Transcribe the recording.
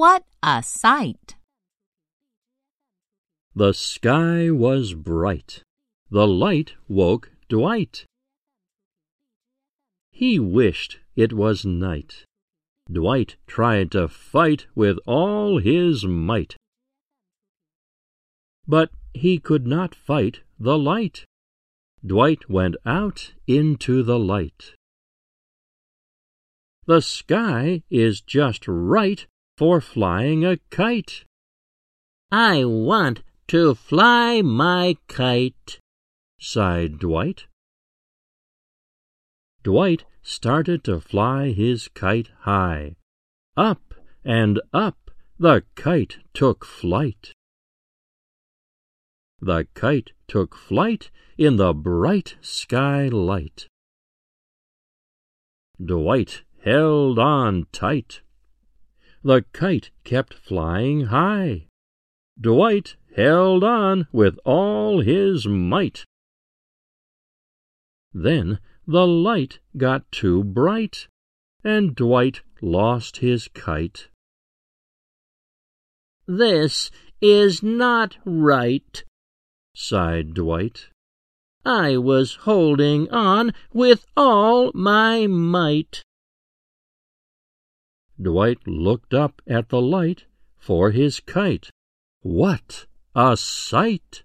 What a sight! The sky was bright. The light woke Dwight. He wished it was night. Dwight tried to fight with all his might. But he could not fight the light. Dwight went out into the light. The sky is just right for flying a kite. I want to fly my kite, sighed Dwight. Dwight started to fly his kite high. Up and up the kite took flight. The kite took flight in the bright sky light. Dwight held on tight. The kite kept flying high. Dwight held on with all his might. Then the light got too bright, and Dwight lost his kite. This is not right, sighed Dwight. I was holding on with all my might. Dwight looked up at the light for his kite. What a sight!